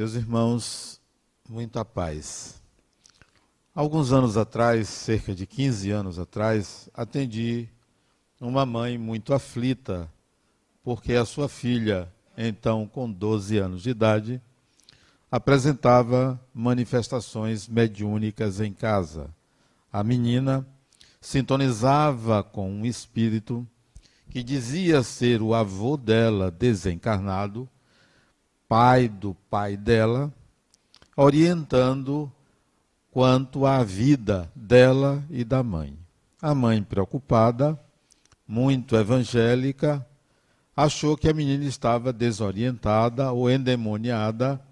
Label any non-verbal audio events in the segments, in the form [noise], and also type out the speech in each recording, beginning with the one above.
Meus irmãos, muita paz. Alguns anos atrás, cerca de 15 anos atrás, atendi uma mãe muito aflita, porque a sua filha, então com 12 anos de idade, apresentava manifestações mediúnicas em casa. A menina sintonizava com um espírito que dizia ser o avô dela desencarnado pai do pai dela, orientando quanto à vida dela e da mãe. A mãe, preocupada, muito evangélica, achou que a menina estava desorientada ou endemoniada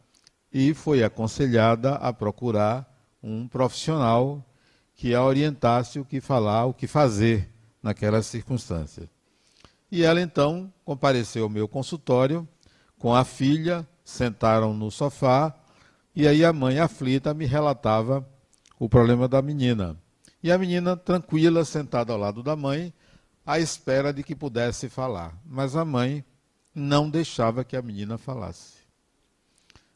e foi aconselhada a procurar um profissional que a orientasse o que falar, o que fazer naquelas circunstâncias. E ela então compareceu ao meu consultório com a filha, sentaram no sofá, e aí a mãe aflita me relatava o problema da menina. E a menina tranquila, sentada ao lado da mãe, à espera de que pudesse falar. Mas a mãe não deixava que a menina falasse.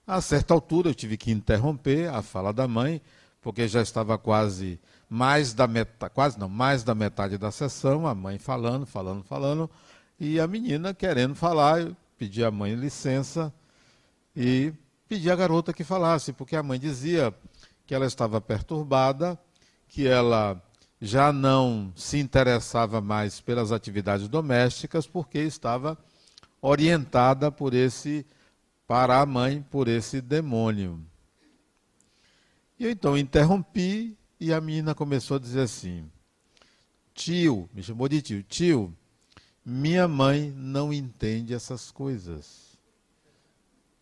A certa altura eu tive que interromper a fala da mãe, porque já estava quase mais da metade, quase não, mais da metade da sessão, a mãe falando, falando, falando, e a menina querendo falar, pedi à mãe licença e pedi à garota que falasse, porque a mãe dizia que ela estava perturbada, que ela já não se interessava mais pelas atividades domésticas, porque estava orientada por esse para a mãe por esse demônio. E eu então interrompi e a menina começou a dizer assim: Tio, me chamou de tio, tio, minha mãe não entende essas coisas.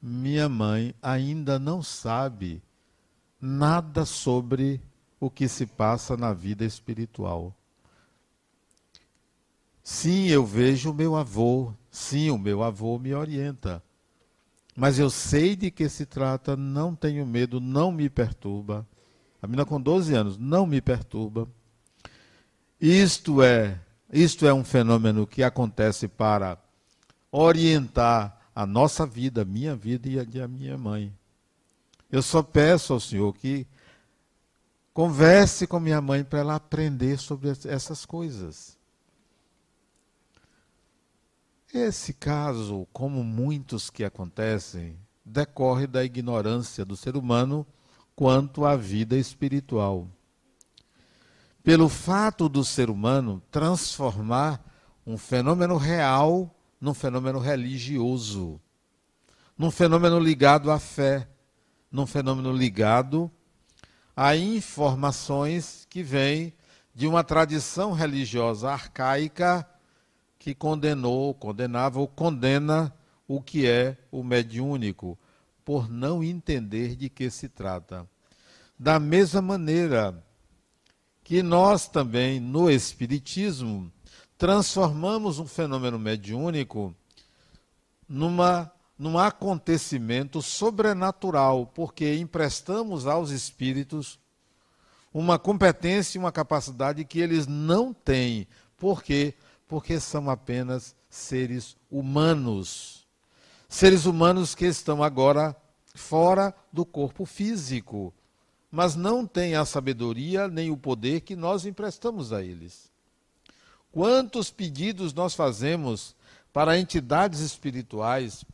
Minha mãe ainda não sabe nada sobre o que se passa na vida espiritual. Sim, eu vejo o meu avô, sim, o meu avô me orienta. Mas eu sei de que se trata, não tenho medo, não me perturba. A menina com 12 anos, não me perturba. Isto é isto é um fenômeno que acontece para orientar a nossa vida, a minha vida e a de minha mãe. Eu só peço ao Senhor que converse com minha mãe para ela aprender sobre essas coisas. Esse caso, como muitos que acontecem, decorre da ignorância do ser humano quanto à vida espiritual pelo fato do ser humano transformar um fenômeno real num fenômeno religioso, num fenômeno ligado à fé, num fenômeno ligado a informações que vêm de uma tradição religiosa arcaica que condenou, condenava ou condena o que é o mediúnico, por não entender de que se trata. Da mesma maneira, que nós também, no Espiritismo, transformamos um fenômeno mediúnico numa, num acontecimento sobrenatural, porque emprestamos aos espíritos uma competência e uma capacidade que eles não têm. Por quê? Porque são apenas seres humanos. Seres humanos que estão agora fora do corpo físico mas não têm a sabedoria nem o poder que nós emprestamos a eles. Quantos pedidos nós fazemos para entidades espirituais,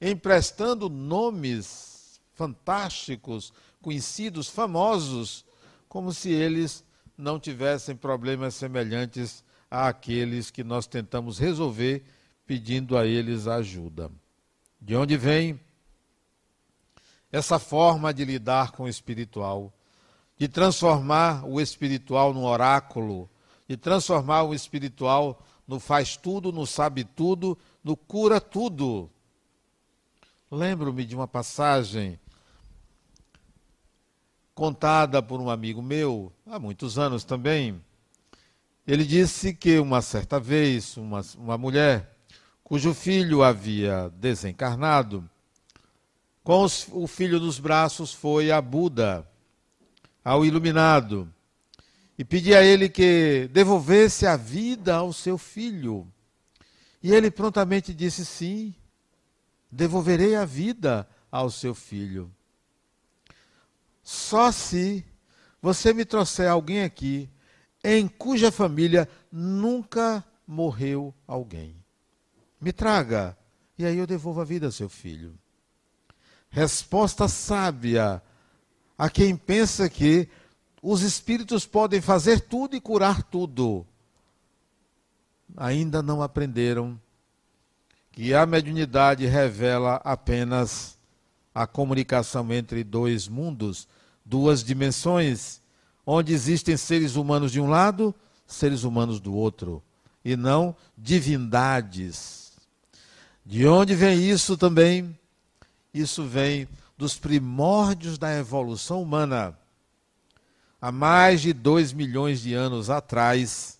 emprestando nomes fantásticos, conhecidos, famosos, como se eles não tivessem problemas semelhantes àqueles que nós tentamos resolver pedindo a eles ajuda. De onde vem essa forma de lidar com o espiritual, de transformar o espiritual num oráculo, de transformar o espiritual no faz tudo, no sabe tudo, no cura tudo. Lembro-me de uma passagem contada por um amigo meu, há muitos anos também. Ele disse que uma certa vez, uma, uma mulher cujo filho havia desencarnado, com os, o filho dos braços foi a Buda, ao iluminado, e pedia a ele que devolvesse a vida ao seu filho. E ele prontamente disse: Sim, devolverei a vida ao seu filho. Só se você me trouxer alguém aqui em cuja família nunca morreu alguém. Me traga, e aí eu devolvo a vida ao seu filho. Resposta sábia a quem pensa que os espíritos podem fazer tudo e curar tudo. Ainda não aprenderam que a mediunidade revela apenas a comunicação entre dois mundos, duas dimensões, onde existem seres humanos de um lado, seres humanos do outro, e não divindades. De onde vem isso também? Isso vem dos primórdios da evolução humana. Há mais de dois milhões de anos atrás,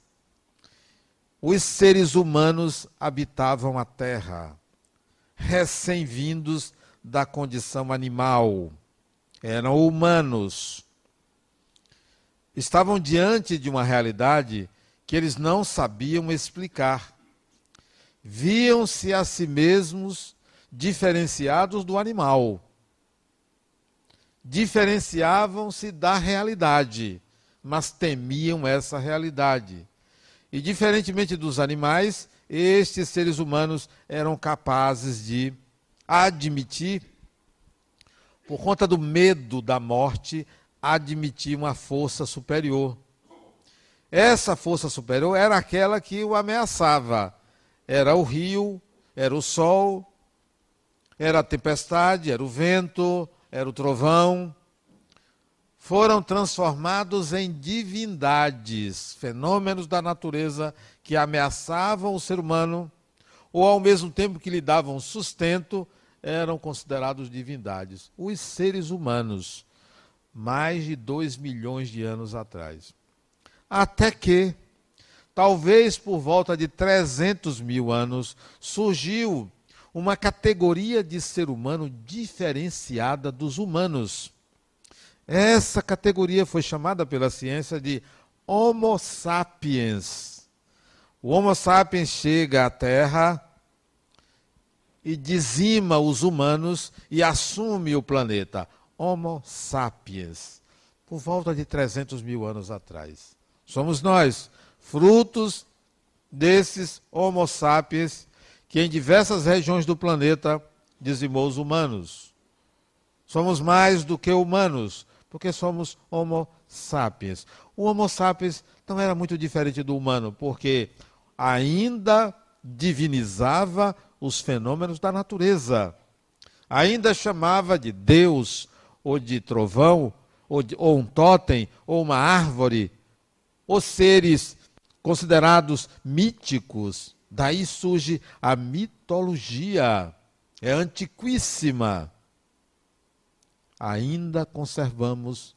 os seres humanos habitavam a Terra, recém-vindos da condição animal. Eram humanos. Estavam diante de uma realidade que eles não sabiam explicar. Viam-se a si mesmos diferenciados do animal. Diferenciavam-se da realidade, mas temiam essa realidade e, diferentemente dos animais, estes seres humanos eram capazes de admitir, por conta do medo da morte, admitir uma força superior. Essa força superior era aquela que o ameaçava. Era o rio, era o sol, era a tempestade, era o vento, era o trovão foram transformados em divindades, fenômenos da natureza que ameaçavam o ser humano, ou ao mesmo tempo que lhe davam sustento, eram considerados divindades. Os seres humanos, mais de dois milhões de anos atrás. Até que, talvez por volta de 300 mil anos, surgiu uma categoria de ser humano diferenciada dos humanos essa categoria foi chamada pela ciência de Homo sapiens. O Homo sapiens chega à Terra e dizima os humanos e assume o planeta. Homo sapiens. Por volta de 300 mil anos atrás. Somos nós, frutos desses Homo sapiens que em diversas regiões do planeta dizimou os humanos. Somos mais do que humanos, porque somos Homo sapiens. O Homo sapiens não era muito diferente do humano, porque ainda divinizava os fenômenos da natureza. Ainda chamava de Deus, ou de trovão, ou, de, ou um totem, ou uma árvore, os seres considerados míticos. Daí surge a mitologia. É antiquíssima ainda conservamos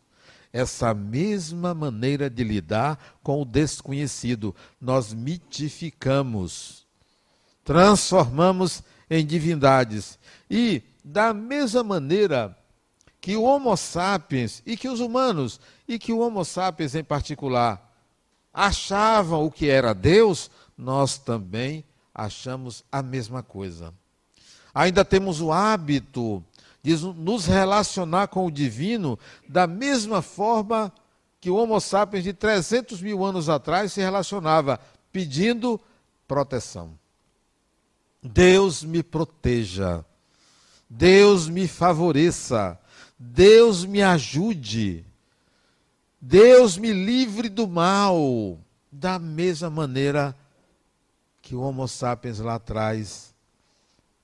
essa mesma maneira de lidar com o desconhecido. Nós mitificamos, transformamos em divindades. E, da mesma maneira que o Homo sapiens e que os humanos, e que o Homo sapiens em particular, achavam o que era Deus, nós também achamos a mesma coisa. Ainda temos o hábito de nos relacionar com o divino da mesma forma que o Homo sapiens de 300 mil anos atrás se relacionava, pedindo proteção. Deus me proteja, Deus me favoreça, Deus me ajude, Deus me livre do mal, da mesma maneira que o Homo sapiens lá atrás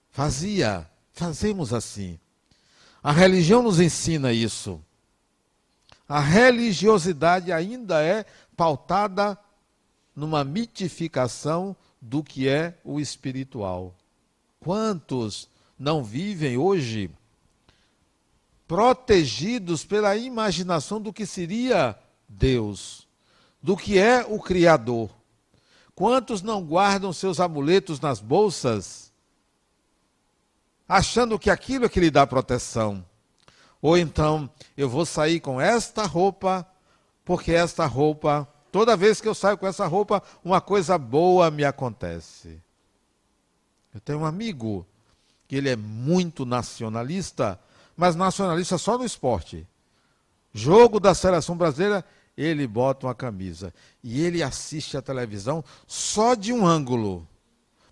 fazia. Fazemos assim. A religião nos ensina isso. A religiosidade ainda é pautada numa mitificação do que é o espiritual. Quantos não vivem hoje protegidos pela imaginação do que seria Deus, do que é o Criador? Quantos não guardam seus amuletos nas bolsas? achando que aquilo é que lhe dá proteção. Ou então, eu vou sair com esta roupa, porque esta roupa, toda vez que eu saio com essa roupa, uma coisa boa me acontece. Eu tenho um amigo que ele é muito nacionalista, mas nacionalista só no esporte. Jogo da seleção brasileira, ele bota uma camisa. E ele assiste a televisão só de um ângulo.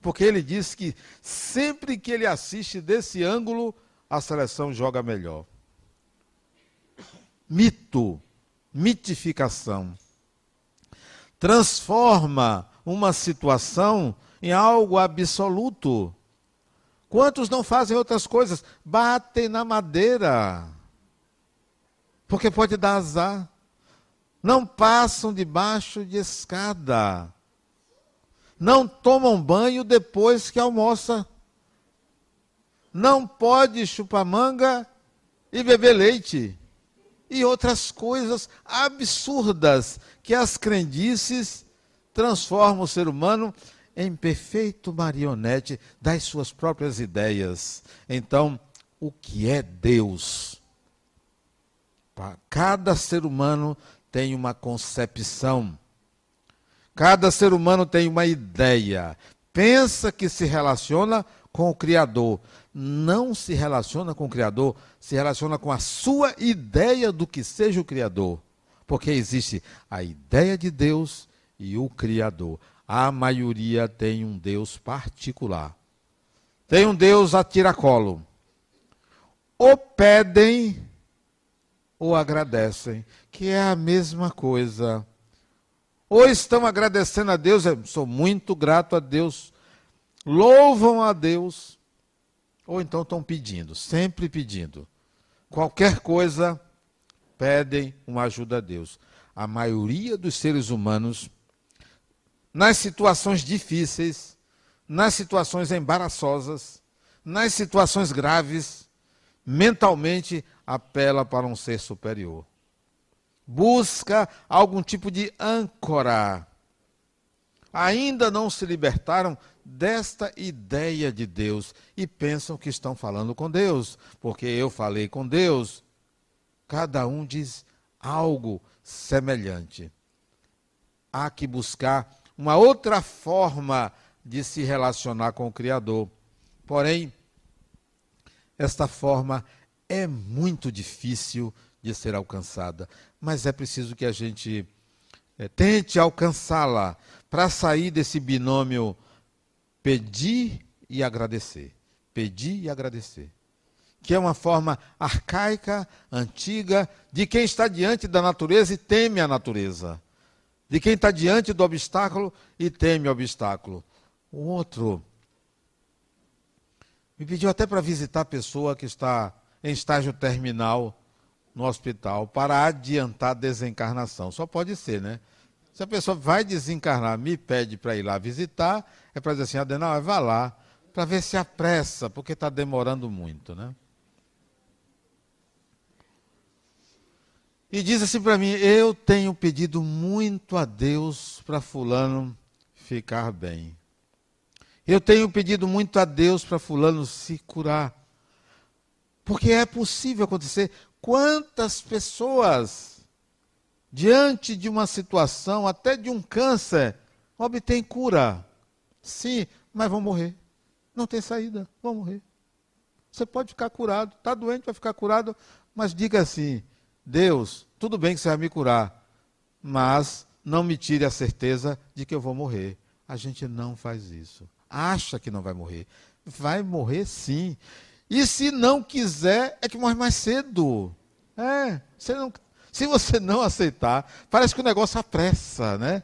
Porque ele diz que sempre que ele assiste desse ângulo, a seleção joga melhor. Mito, mitificação. Transforma uma situação em algo absoluto. Quantos não fazem outras coisas? Batem na madeira. Porque pode dar azar. Não passam debaixo de escada. Não tomam banho depois que almoça. Não pode chupar manga e beber leite. E outras coisas absurdas que as crendices transformam o ser humano em perfeito marionete das suas próprias ideias. Então, o que é Deus? Cada ser humano tem uma concepção. Cada ser humano tem uma ideia. Pensa que se relaciona com o Criador. Não se relaciona com o Criador, se relaciona com a sua ideia do que seja o Criador. Porque existe a ideia de Deus e o Criador a maioria tem um Deus particular. Tem um Deus a tiracolo. Ou pedem ou agradecem, que é a mesma coisa. Ou estão agradecendo a Deus, eu sou muito grato a Deus, louvam a Deus, ou então estão pedindo, sempre pedindo. Qualquer coisa, pedem uma ajuda a Deus. A maioria dos seres humanos nas situações difíceis, nas situações embaraçosas, nas situações graves, mentalmente apela para um ser superior. Busca algum tipo de âncora. Ainda não se libertaram desta ideia de Deus e pensam que estão falando com Deus, porque eu falei com Deus. Cada um diz algo semelhante. Há que buscar uma outra forma de se relacionar com o Criador. Porém, esta forma é muito difícil de ser alcançada, mas é preciso que a gente é, tente alcançá-la para sair desse binômio pedir e agradecer. Pedir e agradecer. Que é uma forma arcaica, antiga, de quem está diante da natureza e teme a natureza de quem está diante do obstáculo e teme o obstáculo. O outro me pediu até para visitar a pessoa que está em estágio terminal no hospital para adiantar a desencarnação. Só pode ser, né? Se a pessoa vai desencarnar, me pede para ir lá visitar, é para dizer assim, Adenal, vá lá, para ver se apressa, porque está demorando muito, né? E diz assim para mim: Eu tenho pedido muito a Deus para Fulano ficar bem. Eu tenho pedido muito a Deus para Fulano se curar. Porque é possível acontecer. Quantas pessoas, diante de uma situação, até de um câncer, obtêm cura? Sim, mas vão morrer. Não tem saída, vão morrer. Você pode ficar curado, está doente, vai ficar curado, mas diga assim: Deus, tudo bem que você vai me curar, mas não me tire a certeza de que eu vou morrer. A gente não faz isso. Acha que não vai morrer. Vai morrer sim. E se não quiser, é que morre mais cedo. É, você não, se você não aceitar, parece que o negócio apressa, né?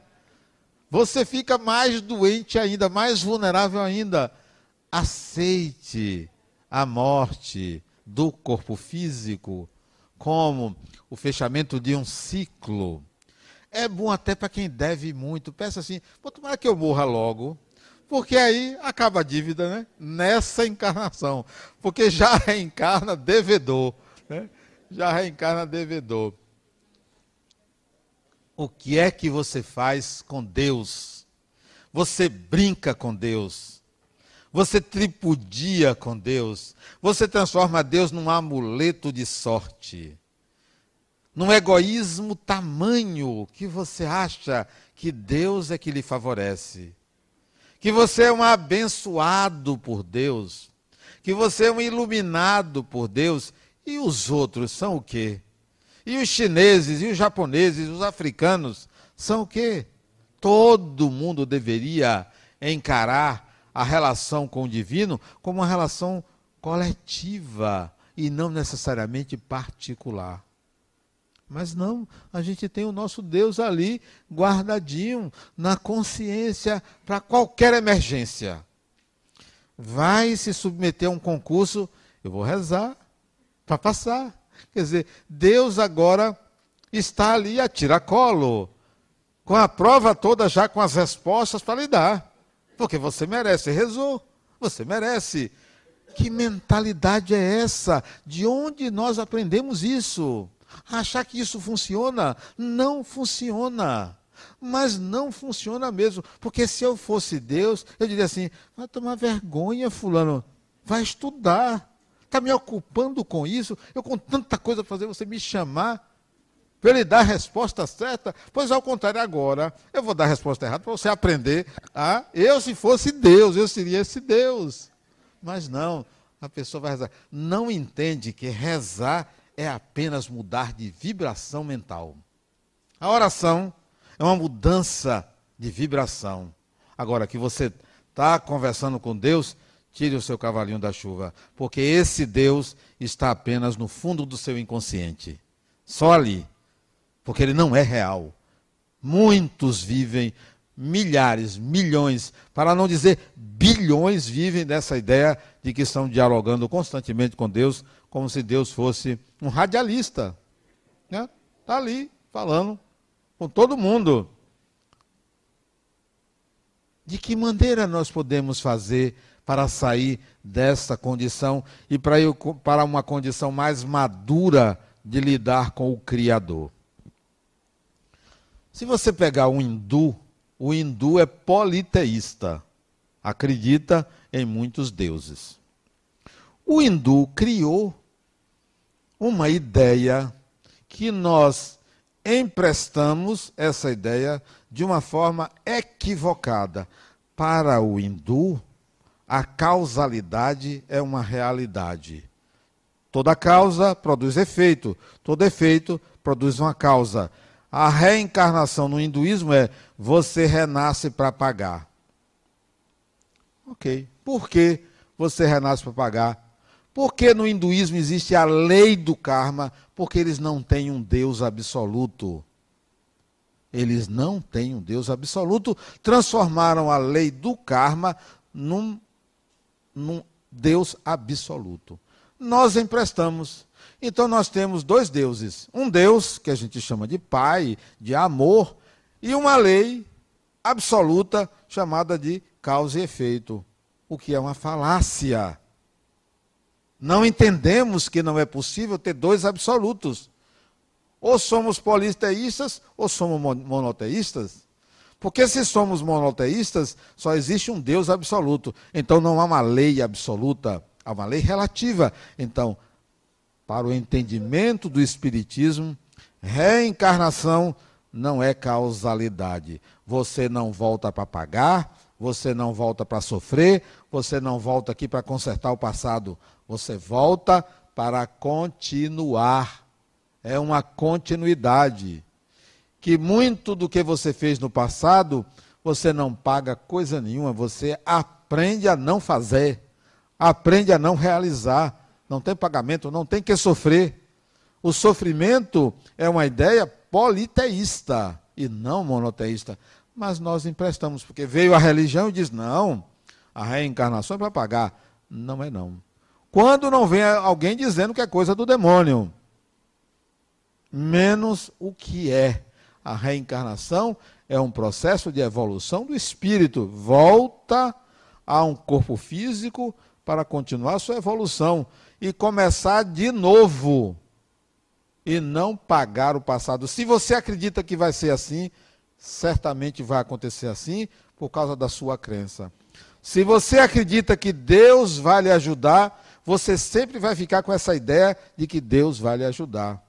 Você fica mais doente ainda, mais vulnerável ainda. Aceite a morte do corpo físico como o fechamento de um ciclo. É bom até para quem deve muito. Peça assim, tomara que eu morra logo. Porque aí acaba a dívida, né? Nessa encarnação. Porque já [laughs] reencarna devedor. Né? Já reencarna devedor. O que é que você faz com Deus? Você brinca com Deus. Você tripudia com Deus. Você transforma Deus num amuleto de sorte num egoísmo tamanho que você acha que Deus é que lhe favorece, que você é um abençoado por Deus, que você é um iluminado por Deus, e os outros são o quê? E os chineses, e os japoneses, e os africanos são o quê? Todo mundo deveria encarar a relação com o divino como uma relação coletiva e não necessariamente particular. Mas não, a gente tem o nosso Deus ali guardadinho na consciência para qualquer emergência. Vai se submeter a um concurso, eu vou rezar para passar. Quer dizer, Deus agora está ali a tiracolo, com a prova toda já com as respostas para lhe dar. Porque você merece, rezou, você merece. Que mentalidade é essa? De onde nós aprendemos isso? Achar que isso funciona? Não funciona. Mas não funciona mesmo. Porque se eu fosse Deus, eu diria assim: vai tomar vergonha, Fulano. Vai estudar. Está me ocupando com isso? Eu com tanta coisa a fazer, você me chamar para ele dar a resposta certa? Pois ao contrário, agora eu vou dar a resposta errada para você aprender a. Eu, se fosse Deus, eu seria esse Deus. Mas não, a pessoa vai rezar. Não entende que rezar é apenas mudar de vibração mental. A oração é uma mudança de vibração. Agora que você está conversando com Deus, tire o seu cavalinho da chuva, porque esse Deus está apenas no fundo do seu inconsciente. Só ali. Porque ele não é real. Muitos vivem, milhares, milhões, para não dizer bilhões, vivem dessa ideia de que estão dialogando constantemente com Deus, como se Deus fosse um radialista. Está né? Tá ali falando com todo mundo. De que maneira nós podemos fazer para sair dessa condição e para ir para uma condição mais madura de lidar com o Criador? Se você pegar um hindu, o hindu é politeísta, acredita em muitos deuses. O hindu criou uma ideia que nós emprestamos essa ideia de uma forma equivocada. Para o hindu, a causalidade é uma realidade. Toda causa produz efeito, todo efeito produz uma causa. A reencarnação no hinduísmo é você renasce para pagar. Ok. Por que você renasce para pagar? Porque no hinduísmo existe a lei do karma? Porque eles não têm um Deus absoluto. Eles não têm um Deus absoluto. Transformaram a lei do karma num, num Deus absoluto. Nós emprestamos. Então nós temos dois deuses. Um Deus, que a gente chama de Pai, de amor, e uma lei absoluta chamada de causa e efeito. O que é uma falácia. Não entendemos que não é possível ter dois absolutos. Ou somos politeístas ou somos monoteístas. Porque se somos monoteístas, só existe um Deus absoluto. Então não há uma lei absoluta, há uma lei relativa. Então, para o entendimento do Espiritismo, reencarnação não é causalidade. Você não volta para pagar, você não volta para sofrer, você não volta aqui para consertar o passado. Você volta para continuar. É uma continuidade. Que muito do que você fez no passado, você não paga coisa nenhuma, você aprende a não fazer, aprende a não realizar. Não tem pagamento, não tem que sofrer. O sofrimento é uma ideia politeísta e não monoteísta. Mas nós emprestamos, porque veio a religião e diz: não, a reencarnação é para pagar. Não é não quando não vem alguém dizendo que é coisa do demônio. Menos o que é. A reencarnação é um processo de evolução do espírito. Volta a um corpo físico para continuar sua evolução e começar de novo. E não pagar o passado. Se você acredita que vai ser assim, certamente vai acontecer assim por causa da sua crença. Se você acredita que Deus vai lhe ajudar, você sempre vai ficar com essa ideia de que Deus vai lhe ajudar.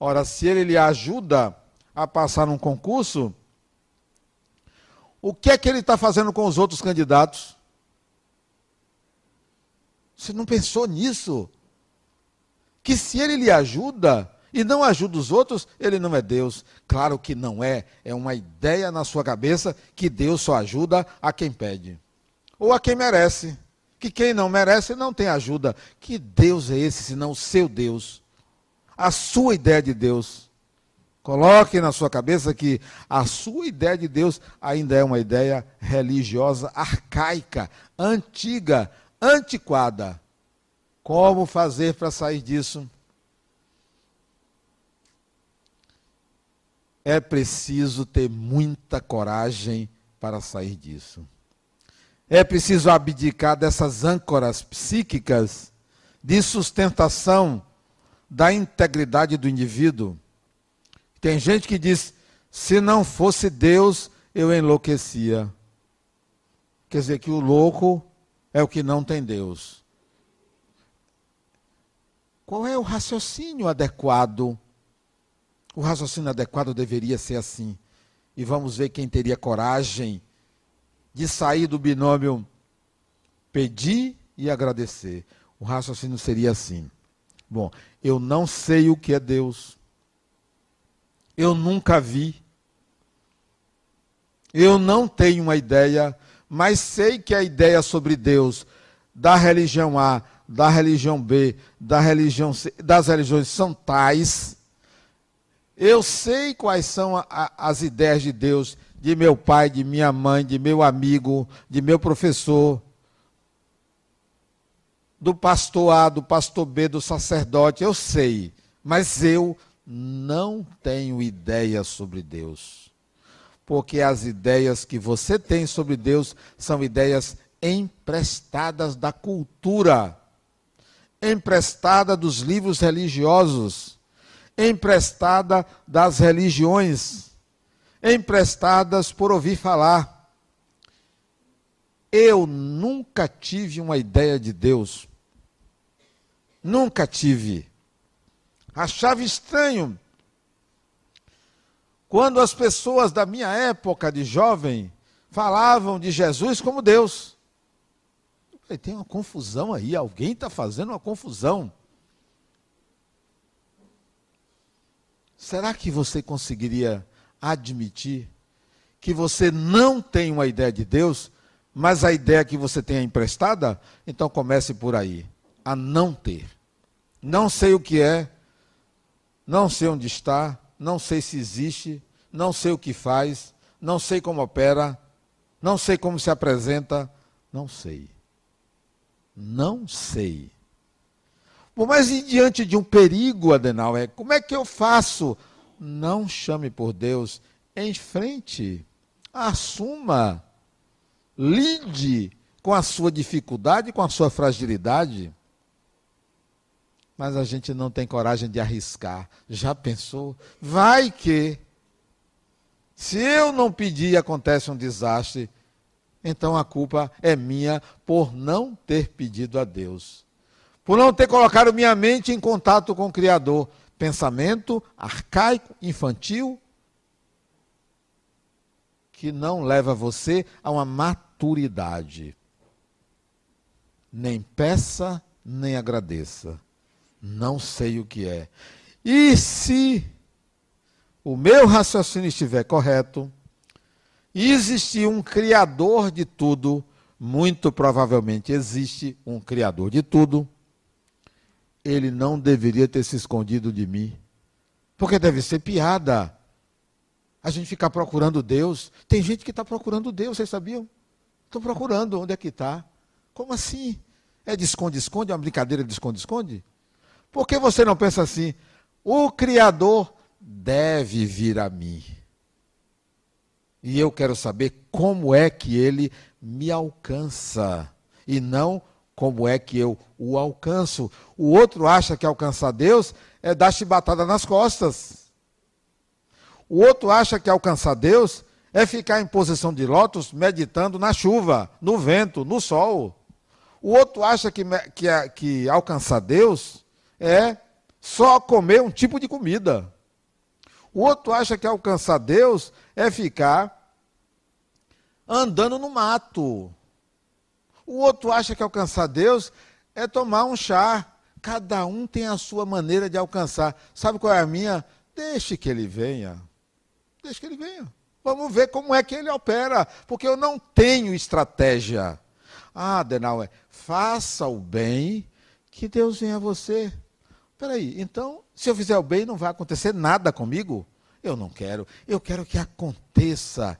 Ora, se ele lhe ajuda a passar num concurso, o que é que ele está fazendo com os outros candidatos? Você não pensou nisso? Que se ele lhe ajuda e não ajuda os outros, ele não é Deus. Claro que não é. É uma ideia na sua cabeça que Deus só ajuda a quem pede ou a quem merece. Que quem não merece não tem ajuda. Que Deus é esse, senão o seu Deus? A sua ideia de Deus. Coloque na sua cabeça que a sua ideia de Deus ainda é uma ideia religiosa arcaica, antiga, antiquada. Como fazer para sair disso? É preciso ter muita coragem para sair disso. É preciso abdicar dessas âncoras psíquicas de sustentação da integridade do indivíduo. Tem gente que diz: se não fosse Deus, eu enlouquecia. Quer dizer que o louco é o que não tem Deus. Qual é o raciocínio adequado? O raciocínio adequado deveria ser assim. E vamos ver quem teria coragem de sair do binômio pedir e agradecer. O raciocínio seria assim: Bom, eu não sei o que é Deus. Eu nunca vi. Eu não tenho uma ideia, mas sei que a ideia sobre Deus da religião A da religião B, da religião C, das religiões são tais. Eu sei quais são a, a, as ideias de Deus, de meu pai, de minha mãe, de meu amigo, de meu professor, do pastor A, do pastor B, do sacerdote, eu sei, mas eu não tenho ideia sobre Deus. Porque as ideias que você tem sobre Deus são ideias emprestadas da cultura emprestada dos livros religiosos, emprestada das religiões, emprestadas por ouvir falar. Eu nunca tive uma ideia de Deus. Nunca tive. Achava estranho quando as pessoas da minha época de jovem falavam de Jesus como Deus. Tem uma confusão aí, alguém está fazendo uma confusão. Será que você conseguiria admitir que você não tem uma ideia de Deus, mas a ideia que você tem é emprestada? Então comece por aí, a não ter. Não sei o que é, não sei onde está, não sei se existe, não sei o que faz, não sei como opera, não sei como se apresenta, não sei. Não sei. Bom, mas e diante de um perigo, Adenauer, como é que eu faço? Não chame por Deus, em frente, assuma, lide com a sua dificuldade, com a sua fragilidade. Mas a gente não tem coragem de arriscar. Já pensou? Vai que, se eu não pedir, acontece um desastre então a culpa é minha por não ter pedido a Deus. Por não ter colocado minha mente em contato com o Criador. Pensamento arcaico, infantil, que não leva você a uma maturidade. Nem peça, nem agradeça. Não sei o que é. E se o meu raciocínio estiver correto, existe um Criador de tudo, muito provavelmente existe um Criador de tudo, ele não deveria ter se escondido de mim. Porque deve ser piada. A gente ficar procurando Deus. Tem gente que está procurando Deus, vocês sabiam? Estão procurando, onde é que está? Como assim? É de esconde-esconde? É uma brincadeira de esconde-esconde? Por que você não pensa assim? O Criador deve vir a mim. E eu quero saber como é que ele me alcança e não como é que eu o alcanço. O outro acha que alcançar Deus é dar chibatada nas costas. O outro acha que alcançar Deus é ficar em posição de lótus meditando na chuva, no vento, no sol. O outro acha que, que, que alcançar Deus é só comer um tipo de comida. O outro acha que alcançar Deus é ficar andando no mato. O outro acha que alcançar Deus é tomar um chá. Cada um tem a sua maneira de alcançar. Sabe qual é a minha? Deixe que ele venha. Deixe que ele venha. Vamos ver como é que ele opera, porque eu não tenho estratégia. Ah, Denauer, faça o bem, que Deus venha a você. Peraí, então, se eu fizer o bem, não vai acontecer nada comigo? Eu não quero. Eu quero que aconteça.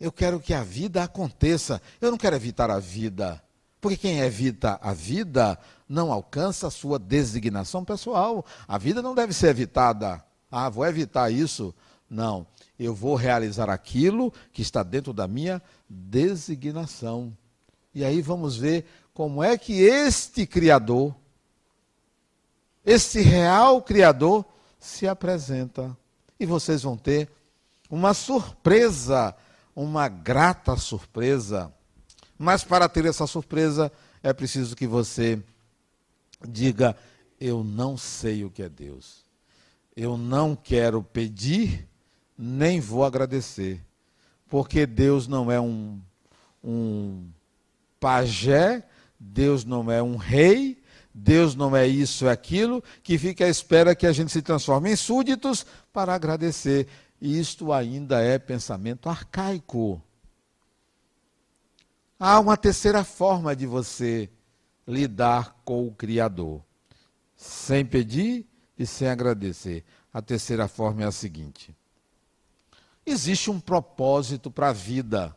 Eu quero que a vida aconteça. Eu não quero evitar a vida. Porque quem evita a vida não alcança a sua designação pessoal. A vida não deve ser evitada. Ah, vou evitar isso. Não. Eu vou realizar aquilo que está dentro da minha designação. E aí vamos ver como é que este Criador, este real Criador, se apresenta. E vocês vão ter uma surpresa, uma grata surpresa. Mas para ter essa surpresa, é preciso que você diga: Eu não sei o que é Deus. Eu não quero pedir, nem vou agradecer. Porque Deus não é um, um pajé, Deus não é um rei, Deus não é isso, é aquilo, que fica à espera que a gente se transforme em súditos para agradecer. Isto ainda é pensamento arcaico. Há uma terceira forma de você lidar com o Criador, sem pedir e sem agradecer. A terceira forma é a seguinte: existe um propósito para a vida,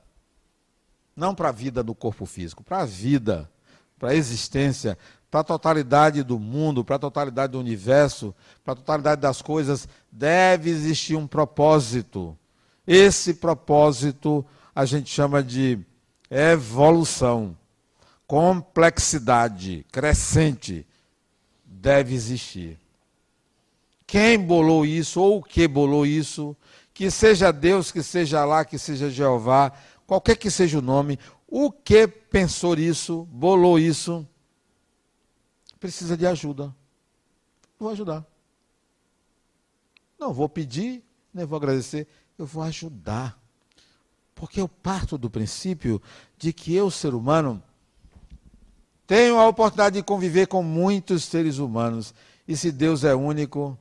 não para a vida do corpo físico, para a vida, para a existência, para a totalidade do mundo, para a totalidade do universo, para a totalidade das coisas, deve existir um propósito. Esse propósito a gente chama de evolução, complexidade crescente deve existir. Quem bolou isso ou o que bolou isso, que seja Deus, que seja lá, que seja Jeová, qualquer que seja o nome, o que pensou isso, bolou isso, precisa de ajuda. Vou ajudar. Não vou pedir, nem vou agradecer, eu vou ajudar. Porque eu parto do princípio de que eu, ser humano, tenho a oportunidade de conviver com muitos seres humanos. E se Deus é único,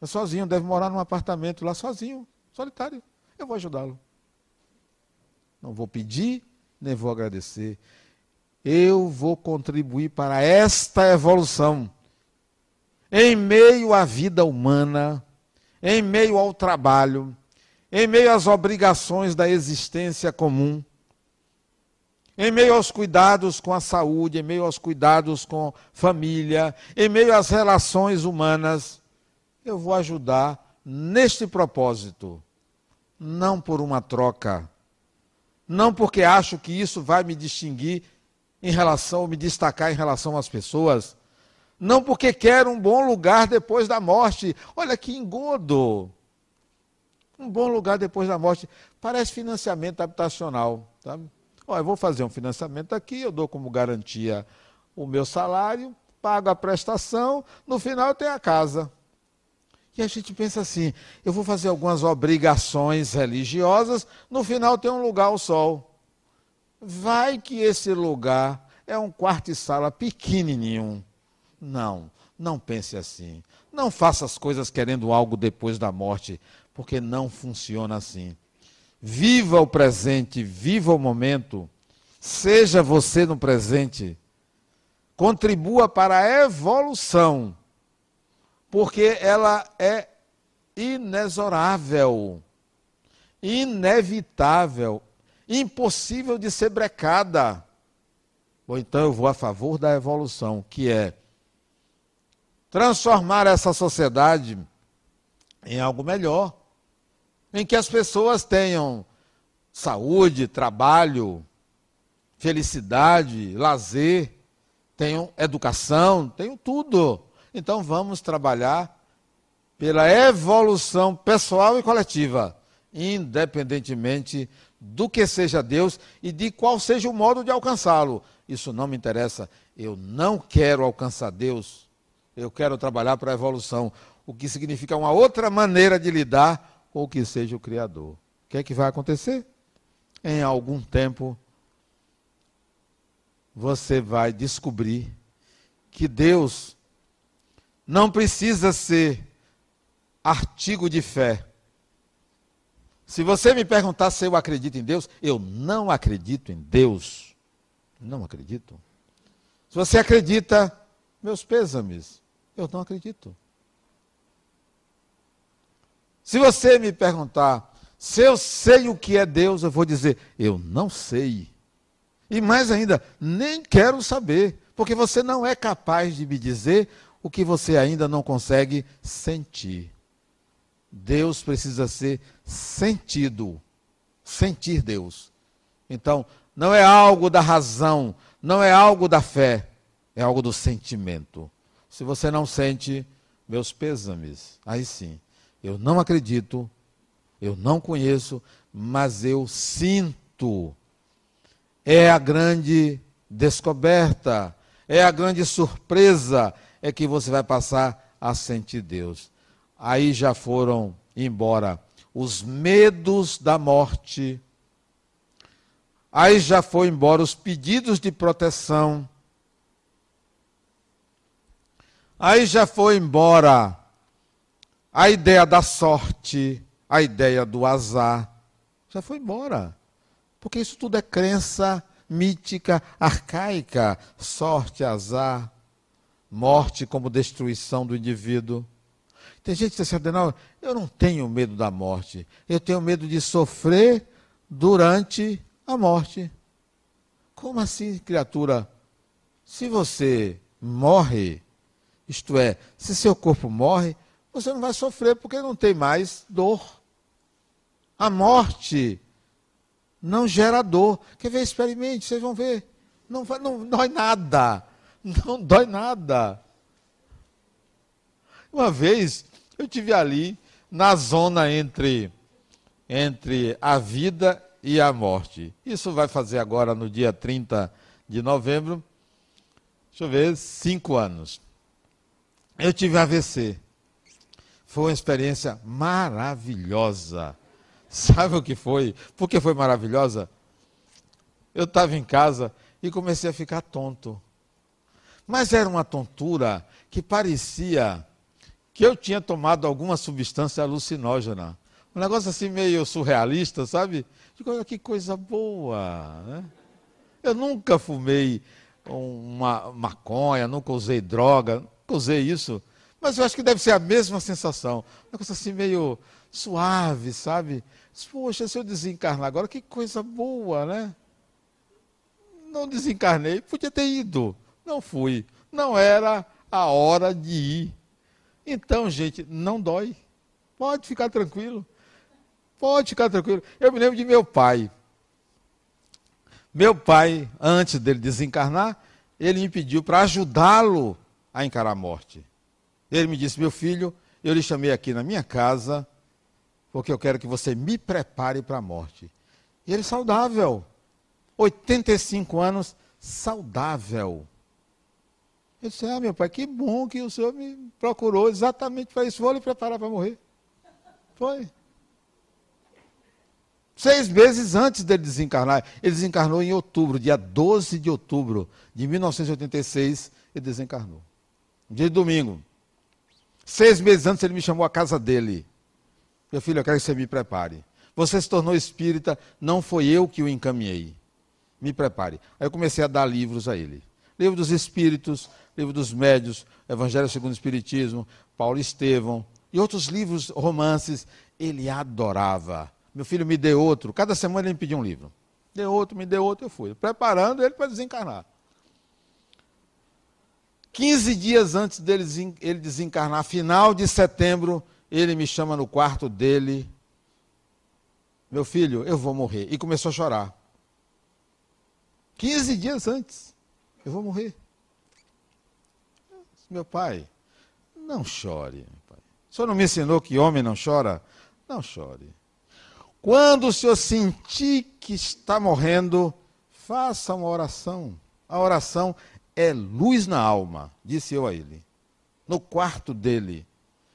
é sozinho, deve morar num apartamento lá sozinho, solitário. Eu vou ajudá-lo. Não vou pedir, nem vou agradecer. Eu vou contribuir para esta evolução. Em meio à vida humana, em meio ao trabalho, em meio às obrigações da existência comum, em meio aos cuidados com a saúde, em meio aos cuidados com família, em meio às relações humanas, eu vou ajudar neste propósito, não por uma troca, não porque acho que isso vai me distinguir em relação, me destacar em relação às pessoas, não porque quero um bom lugar depois da morte. Olha que engodo um bom lugar depois da morte. Parece financiamento habitacional. Sabe? Olha, eu vou fazer um financiamento aqui, eu dou como garantia o meu salário, pago a prestação, no final eu tenho a casa. E a gente pensa assim: eu vou fazer algumas obrigações religiosas, no final tem um lugar ao sol. Vai que esse lugar é um quarto e sala pequenininho. Não, não pense assim. Não faça as coisas querendo algo depois da morte porque não funciona assim. Viva o presente, viva o momento, seja você no presente, contribua para a evolução, porque ela é inexorável, inevitável, impossível de ser brecada. Ou então eu vou a favor da evolução, que é transformar essa sociedade em algo melhor em que as pessoas tenham saúde, trabalho, felicidade, lazer, tenham educação, tenham tudo. Então vamos trabalhar pela evolução pessoal e coletiva, independentemente do que seja Deus e de qual seja o modo de alcançá-lo. Isso não me interessa. Eu não quero alcançar Deus. Eu quero trabalhar para a evolução, o que significa uma outra maneira de lidar ou que seja o Criador. O que é que vai acontecer? Em algum tempo, você vai descobrir que Deus não precisa ser artigo de fé. Se você me perguntar se eu acredito em Deus, eu não acredito em Deus. Não acredito. Se você acredita, meus pêsames, eu não acredito. Se você me perguntar se eu sei o que é Deus, eu vou dizer, eu não sei. E mais ainda, nem quero saber, porque você não é capaz de me dizer o que você ainda não consegue sentir. Deus precisa ser sentido, sentir Deus. Então, não é algo da razão, não é algo da fé, é algo do sentimento. Se você não sente, meus pêsames, aí sim, eu não acredito, eu não conheço, mas eu sinto é a grande descoberta, é a grande surpresa, é que você vai passar a sentir Deus. Aí já foram embora os medos da morte, aí já foi embora os pedidos de proteção, aí já foi embora a ideia da sorte, a ideia do azar, já foi embora. Porque isso tudo é crença mítica, arcaica. Sorte, azar, morte como destruição do indivíduo. Tem gente que diz assim, não, eu não tenho medo da morte. Eu tenho medo de sofrer durante a morte. Como assim, criatura? Se você morre, isto é, se seu corpo morre, você não vai sofrer porque não tem mais dor. A morte não gera dor. Quer ver? Experimente, vocês vão ver. Não, vai, não dói nada. Não dói nada. Uma vez eu tive ali na zona entre entre a vida e a morte. Isso vai fazer agora no dia 30 de novembro. Deixa eu ver, cinco anos. Eu tive AVC. Foi uma experiência maravilhosa. [laughs] Sabe o que foi? Por que foi maravilhosa? Eu estava em casa e comecei a ficar tonto. Mas era uma tontura que parecia que eu tinha tomado alguma substância alucinógena. Um negócio assim meio surrealista, sabe? Digo, que coisa boa. Né? Eu nunca fumei uma maconha, nunca usei droga, nunca usei isso. Mas eu acho que deve ser a mesma sensação. Um negócio assim meio suave, sabe? Poxa, se eu desencarnar agora, que coisa boa, né? Não desencarnei, podia ter ido. Não fui. Não era a hora de ir. Então, gente, não dói. Pode ficar tranquilo. Pode ficar tranquilo. Eu me lembro de meu pai. Meu pai, antes dele desencarnar, ele me pediu para ajudá-lo a encarar a morte. Ele me disse: Meu filho, eu lhe chamei aqui na minha casa porque eu quero que você me prepare para a morte. E ele saudável, 85 anos, saudável. Eu disse, ah, meu pai, que bom que o senhor me procurou exatamente para isso. Vou lhe preparar para morrer. Foi. Seis meses antes dele desencarnar. Ele desencarnou em outubro, dia 12 de outubro de 1986, ele desencarnou. Dia de domingo. Seis meses antes ele me chamou à casa dele. Meu filho, eu quero que você me prepare. Você se tornou espírita, não foi eu que o encaminhei. Me prepare. Aí eu comecei a dar livros a ele. Livro dos Espíritos, livro dos Médios, Evangelho segundo o Espiritismo, Paulo Estevão e outros livros, romances. Ele adorava. Meu filho me deu outro. Cada semana ele me pediu um livro. Deu outro, me deu outro, eu fui. Preparando ele para desencarnar. 15 dias antes dele ele desencarnar, final de setembro, ele me chama no quarto dele. Meu filho, eu vou morrer. E começou a chorar. 15 dias antes, eu vou morrer. Meu pai, não chore. Pai. O senhor não me ensinou que homem não chora? Não chore. Quando o senhor sentir que está morrendo, faça uma oração. A oração é luz na alma, disse eu a ele. No quarto dele,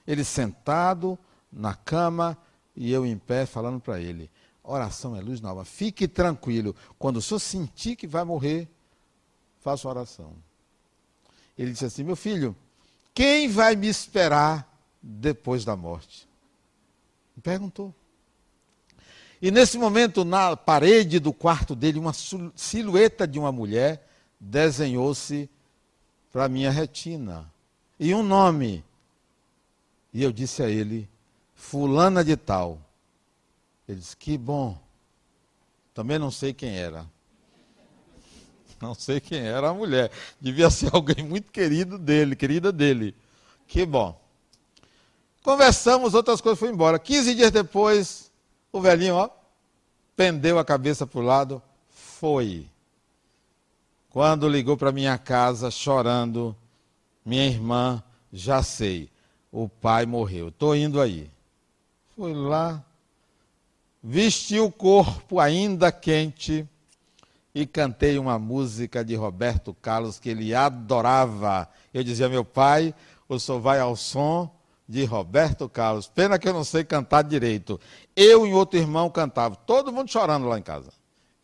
ele sentado na cama e eu em pé falando para ele: oração é luz na alma. Fique tranquilo. Quando o senhor sentir que vai morrer, faço oração. Ele disse assim: Meu filho, quem vai me esperar depois da morte? Me perguntou. E nesse momento, na parede do quarto dele, uma silhueta de uma mulher desenhou-se para minha retina. E um nome. E eu disse a ele: Fulana de Tal. Ele disse: Que bom. Também não sei quem era. [laughs] Não sei quem era a mulher. Devia ser alguém muito querido dele, querida dele. Que bom. Conversamos, outras coisas, foi embora. 15 dias depois, o velhinho, ó, pendeu a cabeça para o lado, foi. Quando ligou para minha casa chorando, minha irmã, já sei, o pai morreu, estou indo aí. Fui lá, vesti o corpo ainda quente e cantei uma música de Roberto Carlos que ele adorava. Eu dizia, meu pai, o senhor vai ao som de Roberto Carlos. Pena que eu não sei cantar direito. Eu e outro irmão cantava, todo mundo chorando lá em casa.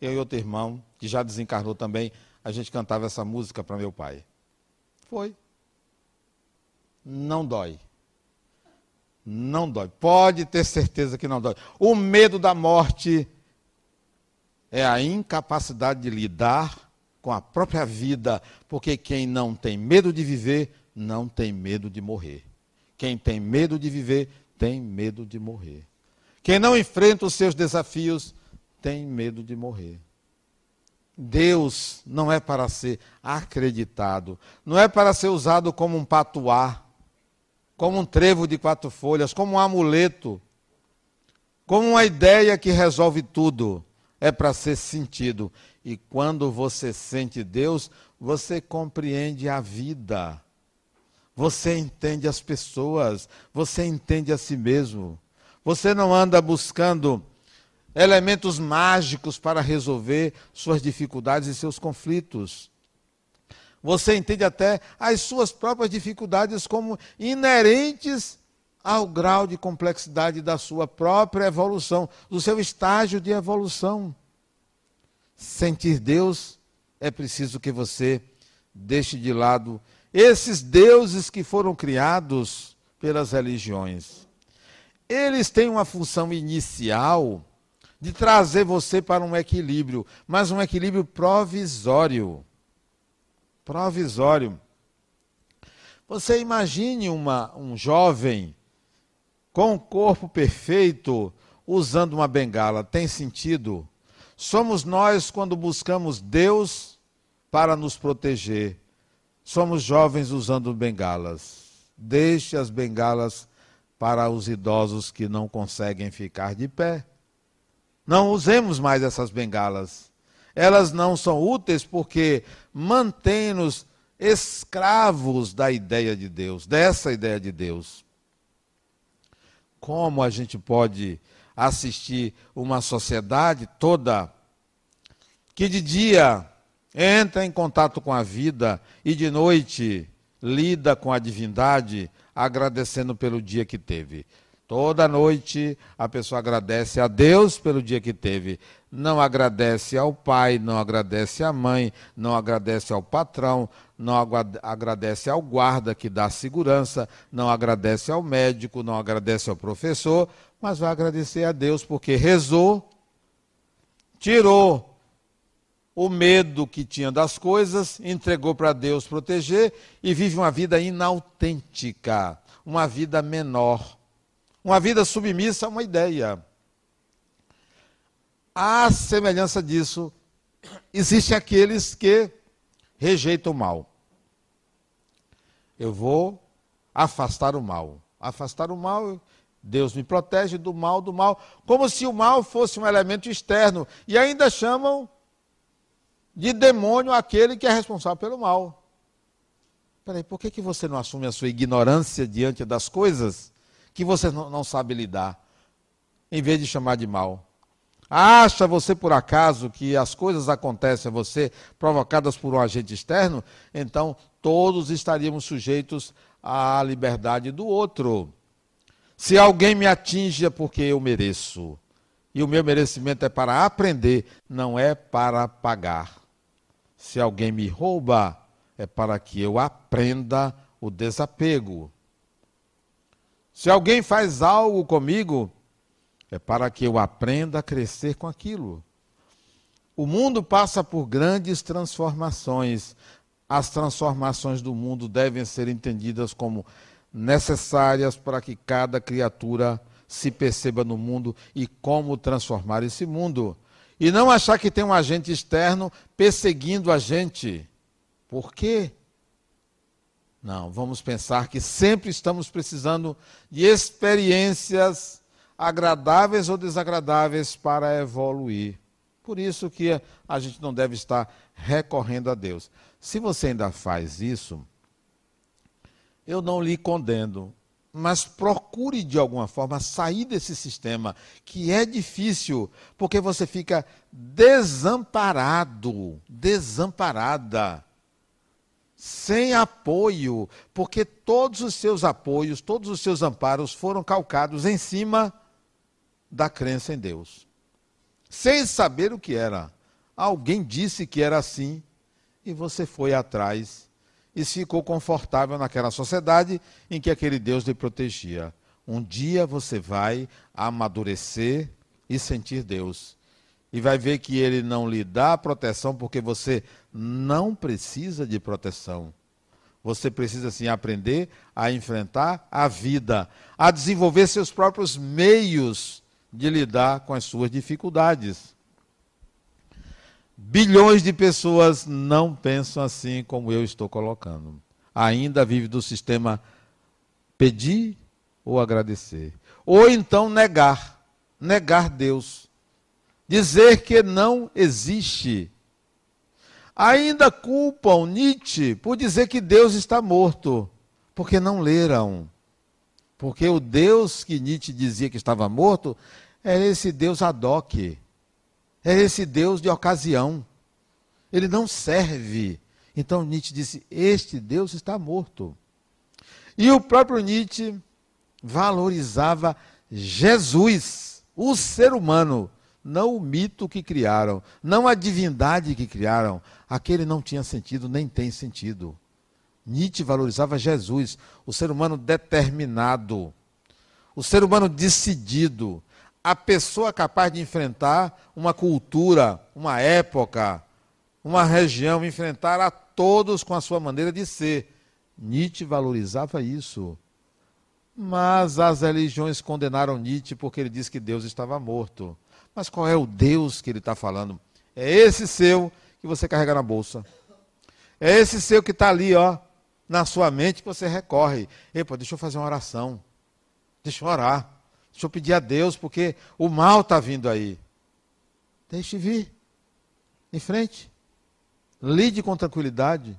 Eu e outro irmão, que já desencarnou também, a gente cantava essa música para meu pai. Foi. Não dói. Não dói. Pode ter certeza que não dói. O medo da morte é a incapacidade de lidar com a própria vida, porque quem não tem medo de viver, não tem medo de morrer. Quem tem medo de viver, tem medo de morrer. Quem não enfrenta os seus desafios, tem medo de morrer. Deus não é para ser acreditado, não é para ser usado como um patuá como um trevo de quatro folhas, como um amuleto, como uma ideia que resolve tudo. É para ser sentido. E quando você sente Deus, você compreende a vida. Você entende as pessoas, você entende a si mesmo. Você não anda buscando elementos mágicos para resolver suas dificuldades e seus conflitos. Você entende até as suas próprias dificuldades como inerentes ao grau de complexidade da sua própria evolução, do seu estágio de evolução. Sentir Deus é preciso que você deixe de lado esses deuses que foram criados pelas religiões. Eles têm uma função inicial de trazer você para um equilíbrio, mas um equilíbrio provisório provisório. Você imagine uma, um jovem com um corpo perfeito usando uma bengala. Tem sentido? Somos nós quando buscamos Deus para nos proteger. Somos jovens usando bengalas. Deixe as bengalas para os idosos que não conseguem ficar de pé. Não usemos mais essas bengalas elas não são úteis porque mantêm-nos escravos da ideia de Deus, dessa ideia de Deus. Como a gente pode assistir uma sociedade toda que de dia entra em contato com a vida e de noite lida com a divindade, agradecendo pelo dia que teve. Toda noite a pessoa agradece a Deus pelo dia que teve. Não agradece ao pai, não agradece à mãe, não agradece ao patrão, não agradece ao guarda que dá segurança, não agradece ao médico, não agradece ao professor, mas vai agradecer a Deus porque rezou, tirou o medo que tinha das coisas, entregou para Deus proteger e vive uma vida inautêntica, uma vida menor uma vida submissa a uma ideia. À semelhança disso, existem aqueles que rejeitam o mal. Eu vou afastar o mal. Afastar o mal, Deus me protege do mal, do mal, como se o mal fosse um elemento externo. E ainda chamam de demônio aquele que é responsável pelo mal. Peraí, por que, que você não assume a sua ignorância diante das coisas que você não sabe lidar, em vez de chamar de mal. Acha você por acaso que as coisas acontecem a você provocadas por um agente externo? Então todos estaríamos sujeitos à liberdade do outro. Se alguém me atinge é porque eu mereço. E o meu merecimento é para aprender, não é para pagar. Se alguém me rouba, é para que eu aprenda o desapego. Se alguém faz algo comigo, é para que eu aprenda a crescer com aquilo. O mundo passa por grandes transformações. As transformações do mundo devem ser entendidas como necessárias para que cada criatura se perceba no mundo e como transformar esse mundo. E não achar que tem um agente externo perseguindo a gente. Por quê? Não, vamos pensar que sempre estamos precisando de experiências agradáveis ou desagradáveis para evoluir. Por isso que a gente não deve estar recorrendo a Deus. Se você ainda faz isso, eu não lhe condeno, mas procure de alguma forma sair desse sistema, que é difícil, porque você fica desamparado, desamparada, sem apoio, porque todos os seus apoios, todos os seus amparos foram calcados em cima da crença em Deus. Sem saber o que era. Alguém disse que era assim e você foi atrás e ficou confortável naquela sociedade em que aquele Deus lhe protegia. Um dia você vai amadurecer e sentir Deus. E vai ver que ele não lhe dá proteção porque você não precisa de proteção. Você precisa sim aprender a enfrentar a vida, a desenvolver seus próprios meios de lidar com as suas dificuldades. Bilhões de pessoas não pensam assim como eu estou colocando. Ainda vive do sistema pedir ou agradecer. Ou então negar, negar Deus. Dizer que não existe. Ainda culpam Nietzsche por dizer que Deus está morto, porque não leram. Porque o Deus que Nietzsche dizia que estava morto era esse Deus ad hoc é esse Deus de ocasião. Ele não serve. Então Nietzsche disse: Este Deus está morto. E o próprio Nietzsche valorizava Jesus, o ser humano, não o mito que criaram, não a divindade que criaram. Aquele não tinha sentido, nem tem sentido. Nietzsche valorizava Jesus, o ser humano determinado, o ser humano decidido, a pessoa capaz de enfrentar uma cultura, uma época, uma região, enfrentar a todos com a sua maneira de ser. Nietzsche valorizava isso. Mas as religiões condenaram Nietzsche porque ele disse que Deus estava morto. Mas qual é o Deus que ele está falando? É esse seu que você carrega na bolsa. É esse seu que está ali, ó, na sua mente, que você recorre. Epa, deixa eu fazer uma oração. Deixa eu orar. Deixa eu pedir a Deus, porque o mal está vindo aí. Deixe vir. Em frente. Lide com tranquilidade.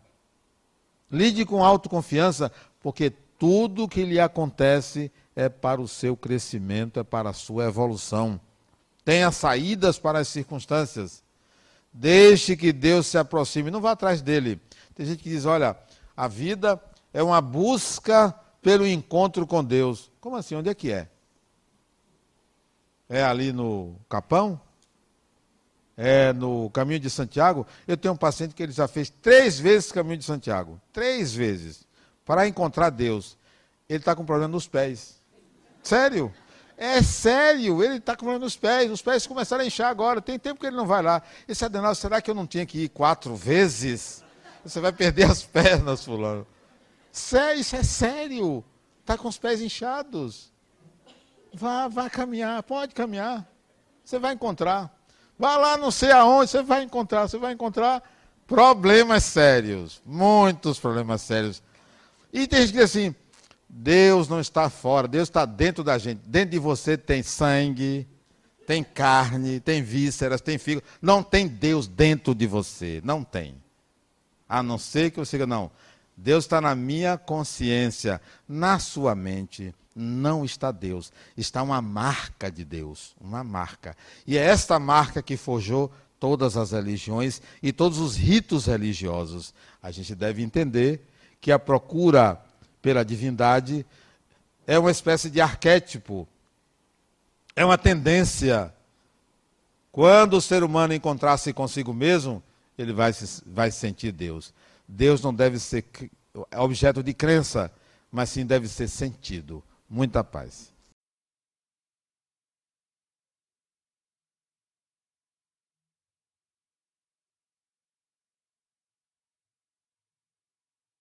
Lide com autoconfiança, porque tudo que lhe acontece é para o seu crescimento, é para a sua evolução. Tenha saídas para as circunstâncias. Deixe que Deus se aproxime. Não vá atrás dele. Tem gente que diz: olha, a vida é uma busca pelo encontro com Deus. Como assim? Onde é que é? é ali no Capão, é no Caminho de Santiago. Eu tenho um paciente que ele já fez três vezes o Caminho de Santiago. Três vezes. Para encontrar Deus. Ele está com problema nos pés. Sério? É sério, ele está com problema nos pés. Os pés começaram a inchar agora. Tem tempo que ele não vai lá. Esse Adenal, será que eu não tinha que ir quatro vezes? Você vai perder as [laughs] pernas, fulano. Sério, isso é sério. Está com os pés inchados. Vá, vá caminhar, pode caminhar. Você vai encontrar. Vá lá, não sei aonde, você vai encontrar. Você vai encontrar problemas sérios. Muitos problemas sérios. E tem gente que diz assim: Deus não está fora, Deus está dentro da gente. Dentro de você tem sangue, tem carne, tem vísceras, tem fígado. Não tem Deus dentro de você. Não tem. A não ser que você diga, não. Deus está na minha consciência, na sua mente não está Deus, está uma marca de Deus, uma marca. E é esta marca que forjou todas as religiões e todos os ritos religiosos. A gente deve entender que a procura pela divindade é uma espécie de arquétipo, é uma tendência. Quando o ser humano encontrasse consigo mesmo, ele vai, se, vai sentir Deus. Deus não deve ser objeto de crença, mas sim deve ser sentido. Muita paz.